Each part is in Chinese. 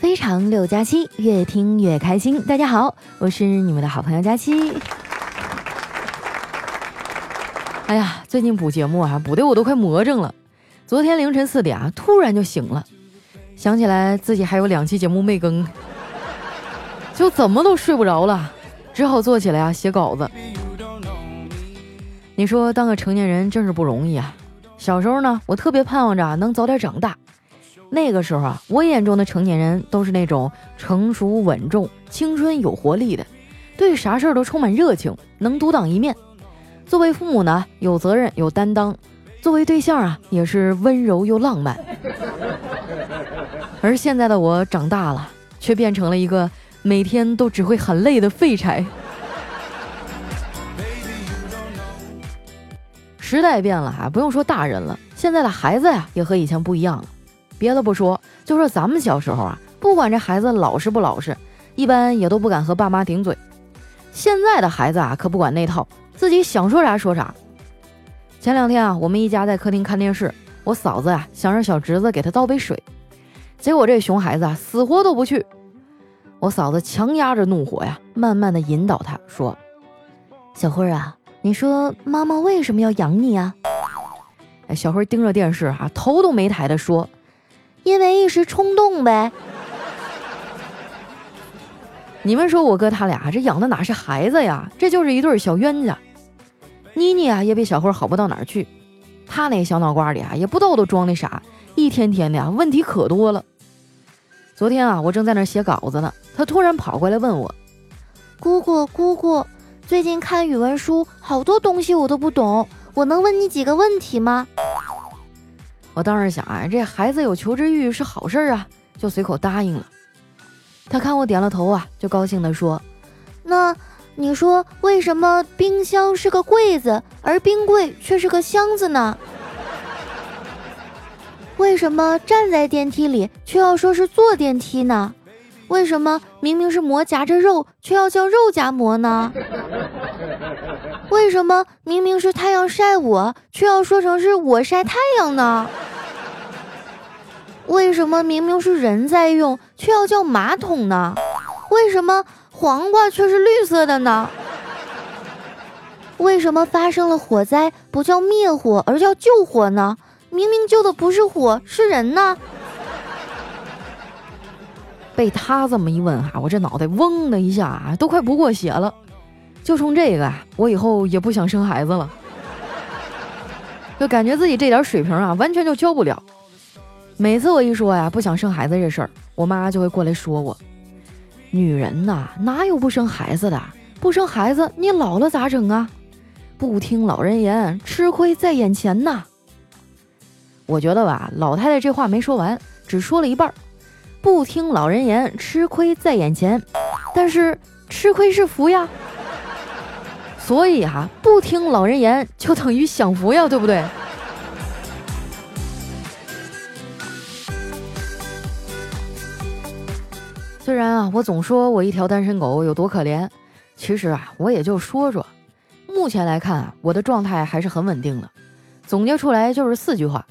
非常六加七，越听越开心。大家好，我是你们的好朋友佳期。哎呀，最近补节目啊，补的我都快魔怔了。昨天凌晨四点啊，突然就醒了，想起来自己还有两期节目没更，就怎么都睡不着了，只好坐起来啊写稿子。你说当个成年人真是不容易啊！小时候呢，我特别盼望着能早点长大。那个时候啊，我眼中的成年人都是那种成熟稳重、青春有活力的，对啥事儿都充满热情，能独当一面。作为父母呢，有责任有担当；作为对象啊，也是温柔又浪漫。而现在的我长大了，却变成了一个每天都只会喊累的废柴。时代变了啊，不用说大人了，现在的孩子呀，也和以前不一样了。别的不说，就说咱们小时候啊，不管这孩子老实不老实，一般也都不敢和爸妈顶嘴。现在的孩子啊，可不管那套，自己想说啥说啥。前两天啊，我们一家在客厅看电视，我嫂子啊想让小侄子给她倒杯水，结果这熊孩子啊死活都不去。我嫂子强压着怒火呀，慢慢的引导他说：“小辉啊，你说妈妈为什么要养你啊？”哎，小辉盯着电视啊，头都没抬的说。因为一时冲动呗。你们说我哥他俩这养的哪是孩子呀？这就是一对小冤家。妮妮啊也比小慧好不到哪儿去，他那小脑瓜里啊也不知道都装的啥，一天天的啊问题可多了。昨天啊我正在那写稿子呢，他突然跑过来问我：“姑姑姑姑，最近看语文书好多东西我都不懂，我能问你几个问题吗？”我当时想啊，这孩子有求知欲是好事啊，就随口答应了。他看我点了头啊，就高兴地说：“那你说为什么冰箱是个柜子，而冰柜却是个箱子呢？为什么站在电梯里却要说是坐电梯呢？为什么明明是馍夹着肉，却要叫肉夹馍呢？为什么明明是太阳晒我，却要说成是我晒太阳呢？为什么明明是人在用，却要叫马桶呢？为什么黄瓜却是绿色的呢？为什么发生了火灾不叫灭火，而叫救火呢？明明救的不是火，是人呢？被他这么一问哈，我这脑袋嗡的一下啊，都快不过血了。就冲这个，我以后也不想生孩子了，就感觉自己这点水平啊，完全就教不了。每次我一说呀不想生孩子这事儿，我妈就会过来说我：“女人呐，哪有不生孩子的？不生孩子，你老了咋整啊？不听老人言，吃亏在眼前呐。”我觉得吧，老太太这话没说完，只说了一半。不听老人言，吃亏在眼前，但是吃亏是福呀。所以哈，不听老人言就等于享福呀，对不对？虽然啊，我总说我一条单身狗有多可怜，其实啊，我也就说说。目前来看啊，我的状态还是很稳定的。总结出来就是四句话：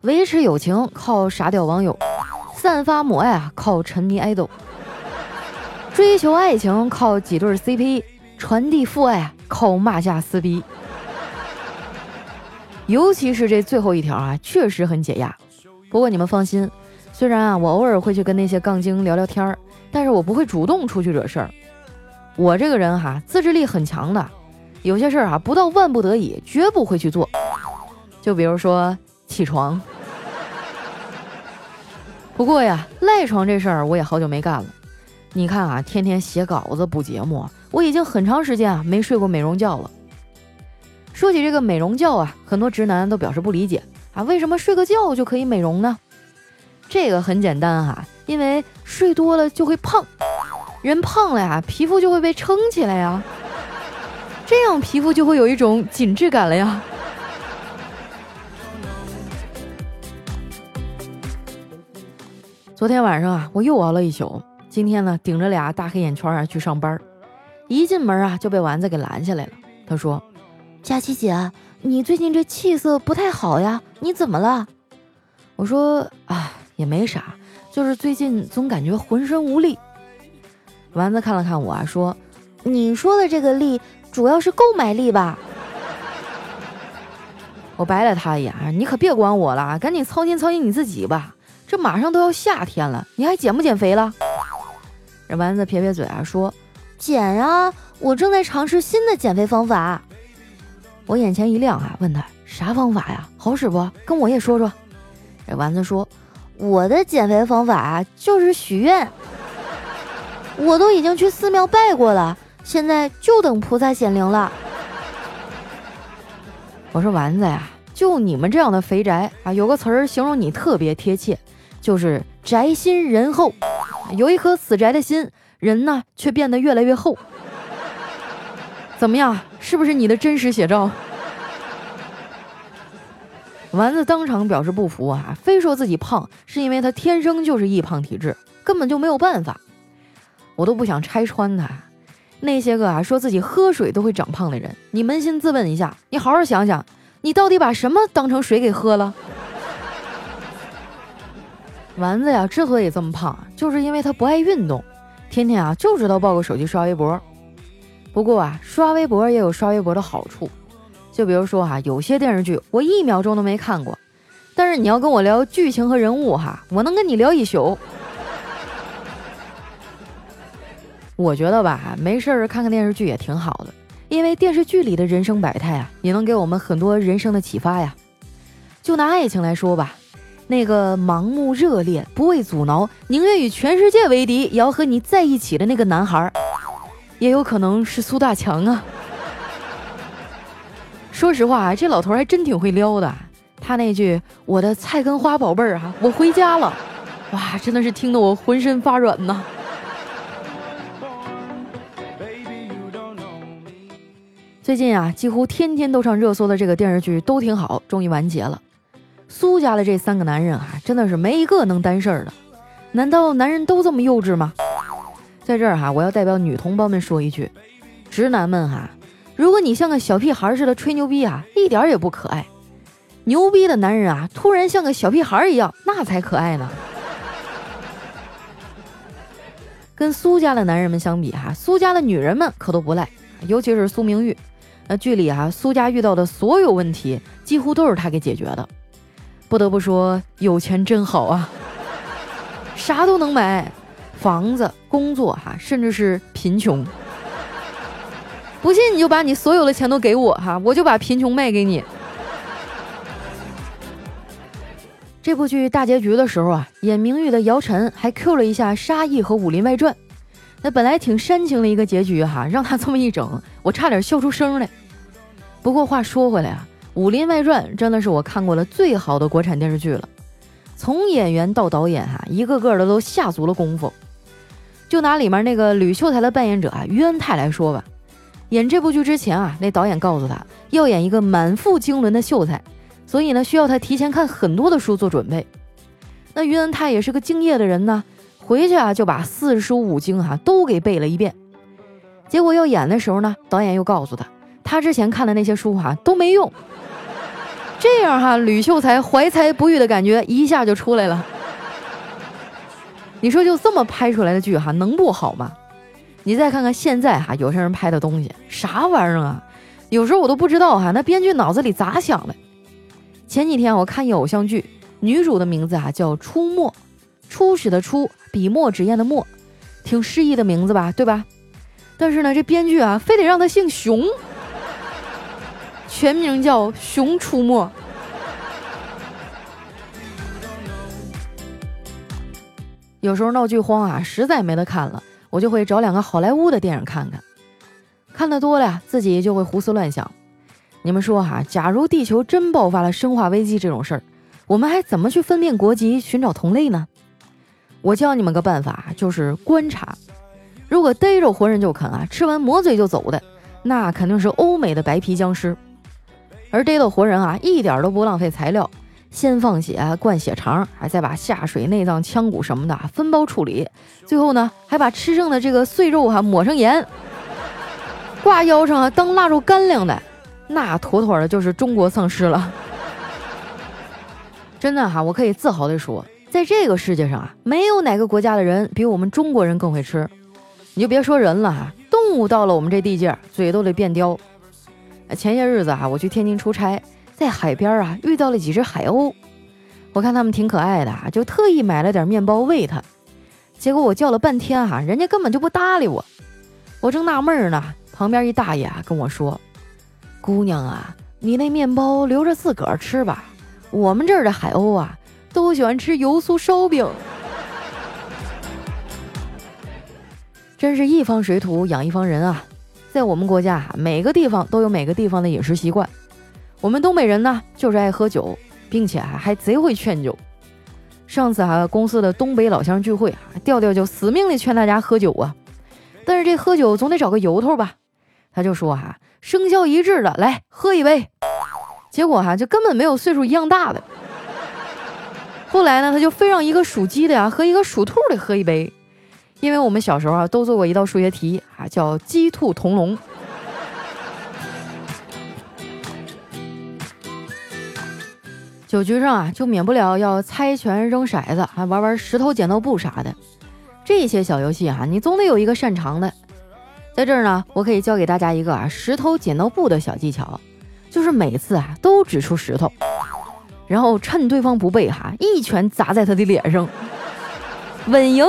维持友情靠傻屌网友，散发母爱啊靠沉迷爱豆，追求爱情靠几对 CP，传递父爱啊。靠骂架撕逼，尤其是这最后一条啊，确实很解压。不过你们放心，虽然啊，我偶尔会去跟那些杠精聊聊天儿，但是我不会主动出去惹事儿。我这个人哈，自制力很强的，有些事儿啊，不到万不得已，绝不会去做。就比如说起床。不过呀，赖床这事儿我也好久没干了。你看啊，天天写稿子补节目。我已经很长时间啊没睡过美容觉了。说起这个美容觉啊，很多直男都表示不理解啊，为什么睡个觉就可以美容呢？这个很简单哈，因为睡多了就会胖，人胖了呀，皮肤就会被撑起来呀，这样皮肤就会有一种紧致感了呀。昨天晚上啊，我又熬了一宿，今天呢，顶着俩大黑眼圈啊去上班。一进门啊，就被丸子给拦下来了。他说：“佳琪姐，你最近这气色不太好呀，你怎么了？”我说：“啊，也没啥，就是最近总感觉浑身无力。丸子看了看我啊，说：“你说的这个力，主要是购买力吧？”我白了他一眼，你可别管我了，赶紧操心操心你自己吧。这马上都要夏天了，你还减不减肥了？这丸子撇撇嘴啊，说：“减呀，我正在尝试新的减肥方法。”我眼前一亮啊，问他啥方法呀？好使不？跟我也说说。这丸子说。我的减肥方法，就是许愿。我都已经去寺庙拜过了，现在就等菩萨显灵了。我说丸子呀，就你们这样的肥宅啊，有个词儿形容你特别贴切，就是宅心仁厚。有一颗死宅的心，人呢却变得越来越厚。怎么样，是不是你的真实写照？丸子当场表示不服啊，非说自己胖是因为他天生就是易胖体质，根本就没有办法。我都不想拆穿他。那些个啊说自己喝水都会长胖的人，你扪心自问一下，你好好想想，你到底把什么当成水给喝了？丸子呀，之所以这么胖，就是因为他不爱运动，天天啊就知道抱个手机刷微博。不过啊，刷微博也有刷微博的好处。就比如说哈，有些电视剧我一秒钟都没看过，但是你要跟我聊剧情和人物哈，我能跟你聊一宿。我觉得吧，没事儿看看电视剧也挺好的，因为电视剧里的人生百态啊，也能给我们很多人生的启发呀。就拿爱情来说吧，那个盲目热烈、不畏阻挠、宁愿与全世界为敌也要和你在一起的那个男孩，也有可能是苏大强啊。说实话啊，这老头还真挺会撩的。他那句“我的菜根花宝贝儿啊，我回家了”，哇，真的是听得我浑身发软呐。最近啊，几乎天天都上热搜的这个电视剧都挺好，终于完结了。苏家的这三个男人啊，真的是没一个能担事儿的。难道男人都这么幼稚吗？在这儿哈，我要代表女同胞们说一句：直男们哈。如果你像个小屁孩似的吹牛逼啊，一点也不可爱。牛逼的男人啊，突然像个小屁孩一样，那才可爱呢。跟苏家的男人们相比哈，苏家的女人们可都不赖，尤其是苏明玉。那剧里啊，苏家遇到的所有问题，几乎都是他给解决的。不得不说，有钱真好啊，啥都能买，房子、工作哈，甚至是贫穷。不信你就把你所有的钱都给我哈，我就把贫穷卖给你。这部剧大结局的时候啊，演明玉的姚晨还 Q 了一下沙溢和《武林外传》，那本来挺煽情的一个结局哈，让他这么一整，我差点笑出声来。不过话说回来啊，《武林外传》真的是我看过的最好的国产电视剧了，从演员到导演哈，一个个的都下足了功夫。就拿里面那个吕秀才的扮演者啊于恩泰来说吧。演这部剧之前啊，那导演告诉他要演一个满腹经纶的秀才，所以呢需要他提前看很多的书做准备。那于恩泰也是个敬业的人呢，回去啊就把四书五经哈都给背了一遍。结果要演的时候呢，导演又告诉他，他之前看的那些书哈都没用。这样哈，吕秀才怀才不遇的感觉一下就出来了。你说就这么拍出来的剧哈，能不好吗？你再看看现在哈，有些人拍的东西啥玩意儿啊？有时候我都不知道哈，那编剧脑子里咋想的？前几天我看一偶像剧，女主的名字啊叫出没，初始的初，笔墨纸砚的墨，挺诗意的名字吧，对吧？但是呢，这编剧啊，非得让他姓熊，全名叫熊出没。有时候闹剧荒啊，实在没得看了。我就会找两个好莱坞的电影看看，看得多了呀，自己就会胡思乱想。你们说哈，假如地球真爆发了生化危机这种事儿，我们还怎么去分辨国籍、寻找同类呢？我教你们个办法，就是观察。如果逮着活人就啃啊，吃完抹嘴就走的，那肯定是欧美的白皮僵尸。而逮到活人啊，一点都不浪费材料。先放血，灌血肠，还再把下水、内脏、腔骨什么的分包处理，最后呢，还把吃剩的这个碎肉哈抹上盐，挂腰上啊当腊肉干粮的，那妥妥的就是中国丧尸了。真的哈，我可以自豪的说，在这个世界上啊，没有哪个国家的人比我们中国人更会吃。你就别说人了哈，动物到了我们这地界，嘴都得变刁。前些日子啊，我去天津出差，在海边啊遇到了几只海鸥，我看它们挺可爱的，就特意买了点面包喂它。结果我叫了半天哈，人家根本就不搭理我。我正纳闷呢，旁边一大爷啊跟我说：“姑娘啊，你那面包留着自个儿吃吧，我们这儿的海鸥啊。”都喜欢吃油酥烧饼，真是一方水土养一方人啊！在我们国家，每个地方都有每个地方的饮食习惯。我们东北人呢，就是爱喝酒，并且还还贼会劝酒。上次啊，公司的东北老乡聚会啊，调调就死命的劝大家喝酒啊。但是这喝酒总得找个由头吧？他就说哈，生肖一致的来喝一杯。结果哈，就根本没有岁数一样大的。后来呢，他就非让一个属鸡的呀和一个属兔的喝一杯，因为我们小时候啊都做过一道数学题啊，叫鸡兔同笼。酒局上啊，就免不了要猜拳、扔骰子，还玩玩石头剪刀布啥的。这些小游戏啊，你总得有一个擅长的。在这儿呢，我可以教给大家一个啊石头剪刀布的小技巧，就是每次啊都指出石头。然后趁对方不备，哈，一拳砸在他的脸上，稳赢。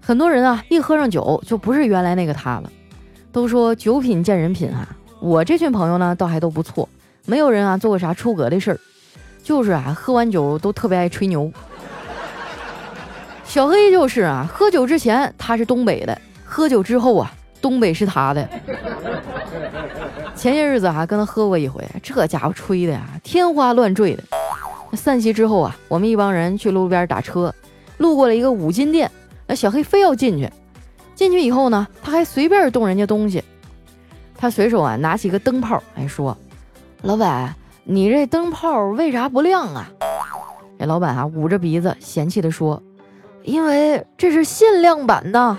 很多人啊，一喝上酒就不是原来那个他了。都说酒品见人品啊，我这群朋友呢，倒还都不错，没有人啊做过啥出格的事儿，就是啊，喝完酒都特别爱吹牛。小黑就是啊，喝酒之前他是东北的，喝酒之后啊，东北是他的。前些日子啊，跟他喝过一回，这家伙吹的呀，天花乱坠的。散席之后啊，我们一帮人去路边打车，路过了一个五金店，那小黑非要进去。进去以后呢，他还随便动人家东西。他随手啊拿起一个灯泡，哎说：“老板，你这灯泡为啥不亮啊？”这老板啊捂着鼻子嫌弃的说：“因为这是限量版的。”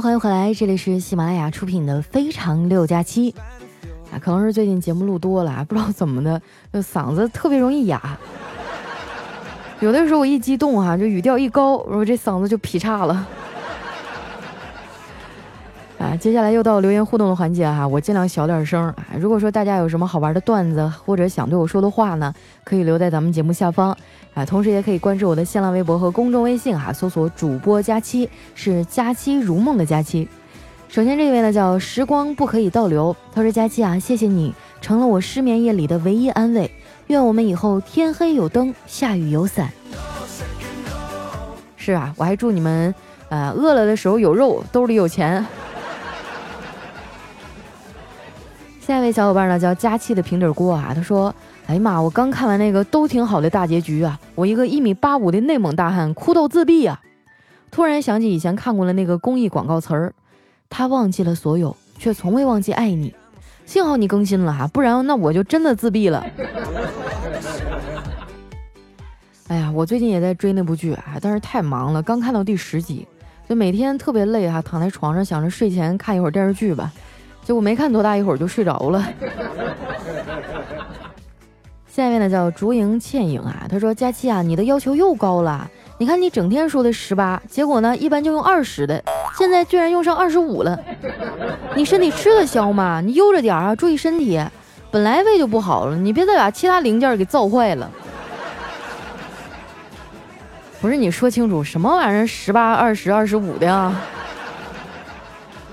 欢迎回来，这里是喜马拉雅出品的《非常六加七》啊，可能是最近节目录多了，不知道怎么的，就嗓子特别容易哑，有的时候我一激动哈，就语调一高，我这嗓子就劈叉了。啊，接下来又到留言互动的环节哈，我尽量小点声啊。如果说大家有什么好玩的段子或者想对我说的话呢，可以留在咱们节目下方。啊，同时也可以关注我的新浪微博和公众微信哈，搜索主播佳期，是佳期如梦的佳期。首先这位呢叫时光不可以倒流，他说佳期啊，谢谢你成了我失眠夜里的唯一安慰，愿我们以后天黑有灯，下雨有伞。是啊，我还祝你们，呃，饿了的时候有肉，兜里有钱。下一位小伙伴呢叫佳期的平底锅啊，他说。哎呀妈！我刚看完那个都挺好的大结局啊，我一个一米八五的内蒙大汉哭到自闭啊！突然想起以前看过的那个公益广告词儿，他忘记了所有，却从未忘记爱你。幸好你更新了哈，不然那我就真的自闭了。哎呀，我最近也在追那部剧啊，但是太忙了，刚看到第十集，就每天特别累哈，躺在床上想着睡前看一会儿电视剧吧，结果没看多大一会儿就睡着了。下面呢叫竹影倩影啊，他说佳期啊，你的要求又高了。你看你整天说的十八，结果呢一般就用二十的，现在居然用上二十五了。你身体吃得消吗？你悠着点啊，注意身体。本来胃就不好了，你别再把其他零件给造坏了。不是你说清楚什么玩意儿？十八、二十、二十五的啊？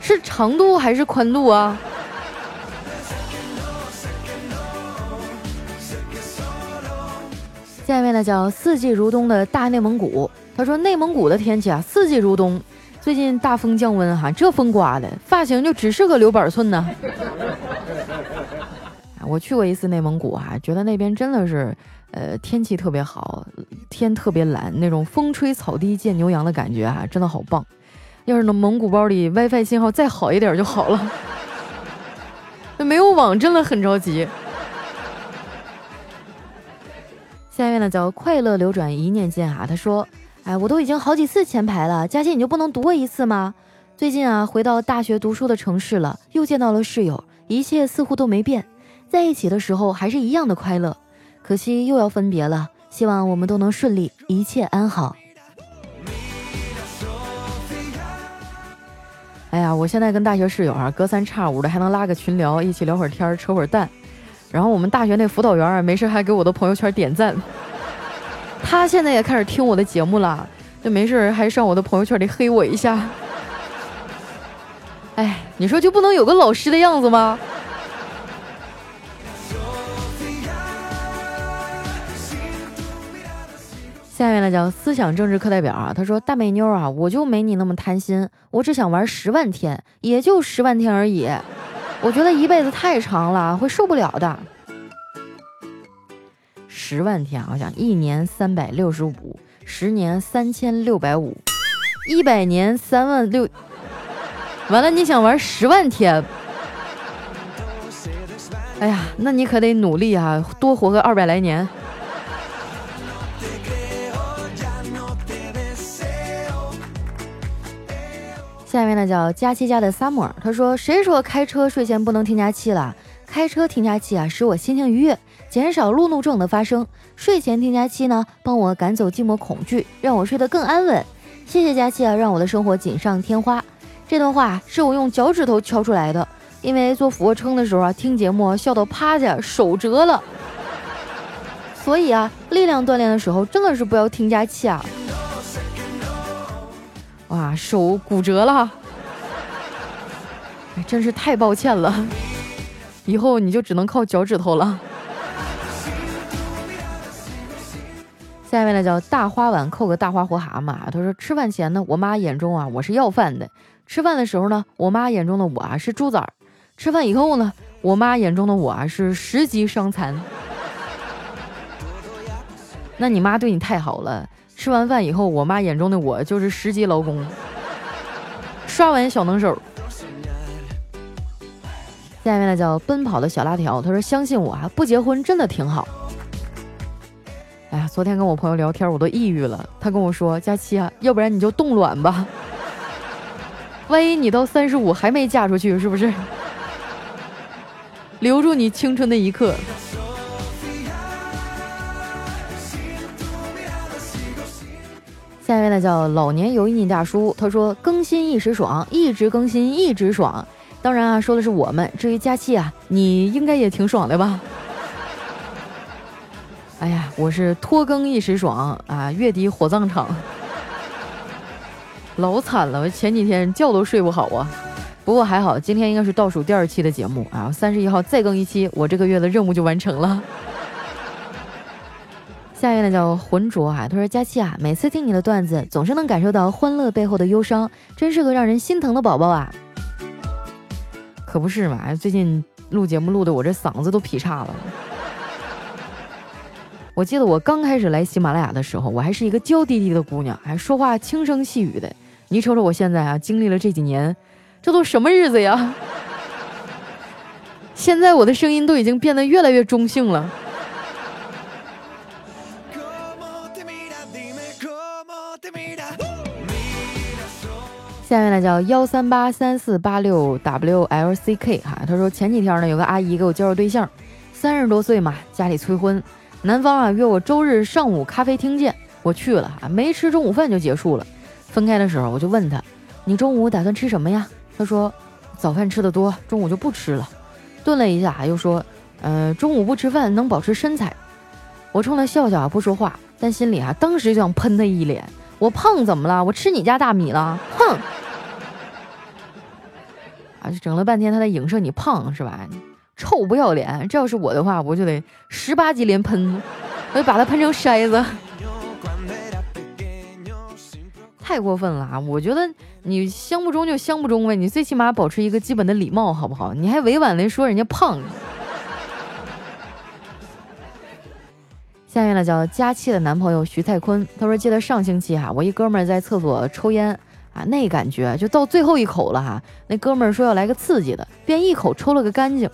是长度还是宽度啊？下面呢叫四季如冬的大内蒙古，他说内蒙古的天气啊四季如冬，最近大风降温哈，这风刮的发型就只适合留板寸呢。我去过一次内蒙古哈，觉得那边真的是呃天气特别好，天特别蓝，那种风吹草低见牛羊的感觉哈，真的好棒。要是那蒙古包里 WiFi 信号再好一点就好了，那没有网真的很着急。下面呢叫快乐流转一念间啊，他说，哎，我都已经好几次前排了，佳欣你就不能读我一次吗？最近啊，回到大学读书的城市了，又见到了室友，一切似乎都没变，在一起的时候还是一样的快乐，可惜又要分别了，希望我们都能顺利，一切安好。哎呀，我现在跟大学室友啊，隔三差五的还能拉个群聊，一起聊会儿天，扯会儿淡。然后我们大学那辅导员啊，没事还给我的朋友圈点赞。他现在也开始听我的节目了，就没事还上我的朋友圈里黑我一下。哎，你说就不能有个老师的样子吗？下面呢叫思想政治课代表啊，他说大美妞啊，我就没你那么贪心，我只想玩十万天，也就十万天而已。我觉得一辈子太长了，会受不了的。十万天，我想一年三百六十五，十年三千六百五，一百年三万六，完了你想玩十万天？哎呀，那你可得努力啊，多活个二百来年。下面呢叫佳期家的 summer，他说：“谁说开车睡前不能听佳期了？开车听佳期啊，使我心情愉悦，减少路怒症的发生。睡前听佳期呢，帮我赶走寂寞恐惧，让我睡得更安稳。谢谢佳期啊，让我的生活锦上添花。”这段话是我用脚趾头敲出来的，因为做俯卧撑的时候啊，听节目笑到趴下，手折了。所以啊，力量锻炼的时候真的是不要听佳期啊。哇，手骨折了，哎，真是太抱歉了，以后你就只能靠脚趾头了。下面呢叫大花碗扣个大花活蛤蟆，他说吃饭前呢，我妈眼中啊我是要饭的；吃饭的时候呢，我妈眼中的我啊是猪崽儿；吃饭以后呢，我妈眼中的我啊是十级伤残。那你妈对你太好了。吃完饭以后，我妈眼中的我就是十级劳工，刷碗小能手。下面呢叫奔跑的小辣条，他说：“相信我啊，不结婚真的挺好。”哎呀，昨天跟我朋友聊天，我都抑郁了。他跟我说：“佳期啊，要不然你就冻卵吧，万一你到三十五还没嫁出去，是不是？留住你青春的一刻。”位呢叫老年油腻大叔，他说更新一时爽，一直更新一直爽。当然啊，说的是我们。至于佳期啊，你应该也挺爽的吧？哎呀，我是拖更一时爽啊，月底火葬场，老惨了，前几天觉都睡不好啊。不过还好，今天应该是倒数第二期的节目啊，三十一号再更一期，我这个月的任务就完成了。下一位呢叫浑浊啊，他说佳期啊，每次听你的段子，总是能感受到欢乐背后的忧伤，真是个让人心疼的宝宝啊。可不是嘛，最近录节目录的我这嗓子都劈叉了。我记得我刚开始来喜马拉雅的时候，我还是一个娇滴滴的姑娘，还说话轻声细语的。你瞅瞅我现在啊，经历了这几年，这都什么日子呀？现在我的声音都已经变得越来越中性了。下面呢叫幺三八三四八六 W L C K 哈，他说前几天呢有个阿姨给我介绍对象，三十多岁嘛，家里催婚，男方啊约我周日上午咖啡厅见，我去了啊，没吃中午饭就结束了。分开的时候我就问他，你中午打算吃什么呀？他说早饭吃的多，中午就不吃了。顿了一下又说，呃中午不吃饭能保持身材。我冲他笑笑啊不说话，但心里啊当时就想喷他一脸。我胖怎么了？我吃你家大米了？哼！啊，就整了半天，他在影射你胖是吧？臭不要脸！这要是我的话，我就得十八级连喷，我就把他喷成筛子。太过分了啊！我觉得你相不中就相不中呗，你最起码保持一个基本的礼貌好不好？你还委婉的说人家胖。下面呢叫佳期的男朋友徐蔡坤，他说记得上星期哈，我一哥们儿在厕所抽烟啊，那感觉就到最后一口了哈，那哥们儿说要来个刺激的，便一口抽了个干净。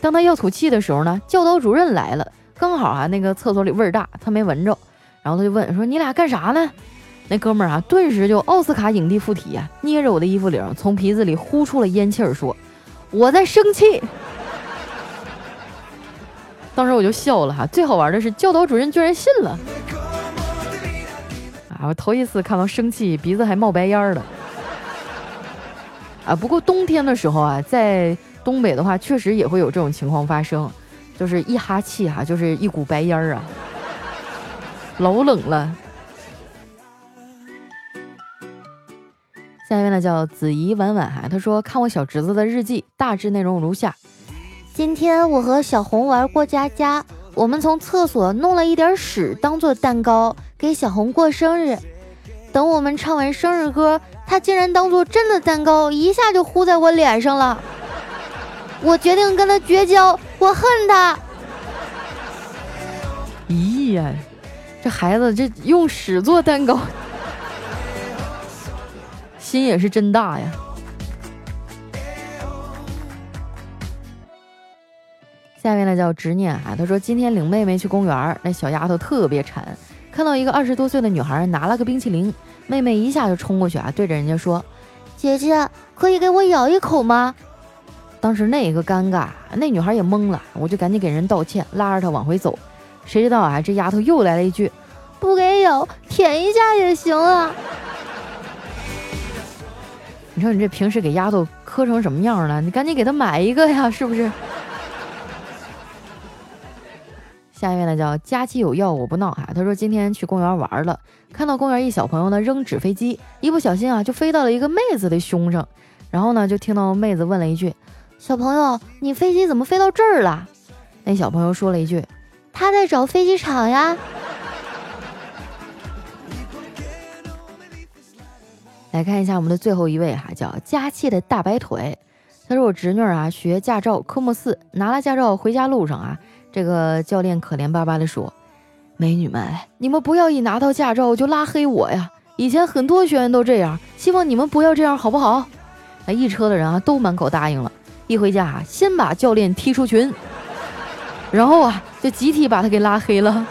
当他要吐气的时候呢，教导主任来了，刚好啊那个厕所里味儿大，他没闻着，然后他就问说你俩干啥呢？那哥们儿啊顿时就奥斯卡影帝附体啊，捏着我的衣服领，从鼻子里呼出了烟气儿，说我在生气。当时我就笑了哈，最好玩的是教导主任居然信了，啊，我头一次看到生气鼻子还冒白烟的，啊，不过冬天的时候啊，在东北的话确实也会有这种情况发生，就是一哈气哈就是一股白烟儿啊，老冷了。下一位呢叫子怡婉婉哈，他说看我小侄子的日记，大致内容如下。今天我和小红玩过家家，我们从厕所弄了一点屎当做蛋糕给小红过生日。等我们唱完生日歌，他竟然当做真的蛋糕，一下就呼在我脸上了。我决定跟他绝交，我恨他。咦呀，这孩子这用屎做蛋糕，心也是真大呀。下面呢叫执念啊，他说今天领妹妹去公园，那小丫头特别馋，看到一个二十多岁的女孩拿了个冰淇淋，妹妹一下就冲过去啊，对着人家说：“姐姐，可以给我咬一口吗？”当时那个尴尬，那女孩也懵了，我就赶紧给人道歉，拉着她往回走。谁知道啊，这丫头又来了一句：“不给咬，舔一下也行啊。”你说你这平时给丫头磕成什么样了？你赶紧给她买一个呀，是不是？下一位呢叫佳期有药我不闹哈，他说今天去公园玩了，看到公园一小朋友呢扔纸飞机，一不小心啊就飞到了一个妹子的胸上，然后呢就听到妹子问了一句：“小朋友，你飞机怎么飞到这儿了？”那小朋友说了一句：“他在找飞机场呀。”来看一下我们的最后一位哈，叫佳期的大白腿，他说我侄女啊学驾照科目四，拿了驾照回家路上啊。这个教练可怜巴巴地说：“美女们，你们不要一拿到驾照就拉黑我呀！以前很多学员都这样，希望你们不要这样，好不好？”那一车的人啊都满口答应了。一回家啊，先把教练踢出群，然后啊就集体把他给拉黑了。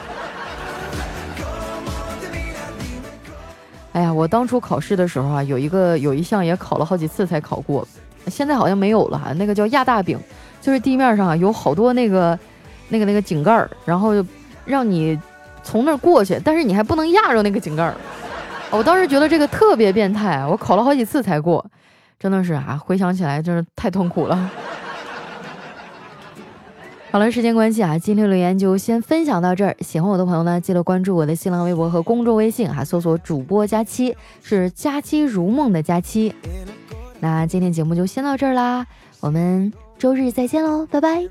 哎呀，我当初考试的时候啊，有一个有一项也考了好几次才考过，现在好像没有了哈。那个叫压大饼，就是地面上啊有好多那个。那个那个井盖儿，然后就让你从那儿过去，但是你还不能压着那个井盖儿。我当时觉得这个特别变态，我考了好几次才过，真的是啊，回想起来真是太痛苦了。好了，时间关系啊，今天留言就先分享到这儿。喜欢我的朋友呢，记得关注我的新浪微博和公众微信啊，搜索主播佳期，是佳期如梦的佳期。那今天节目就先到这儿啦，我们周日再见喽，拜拜。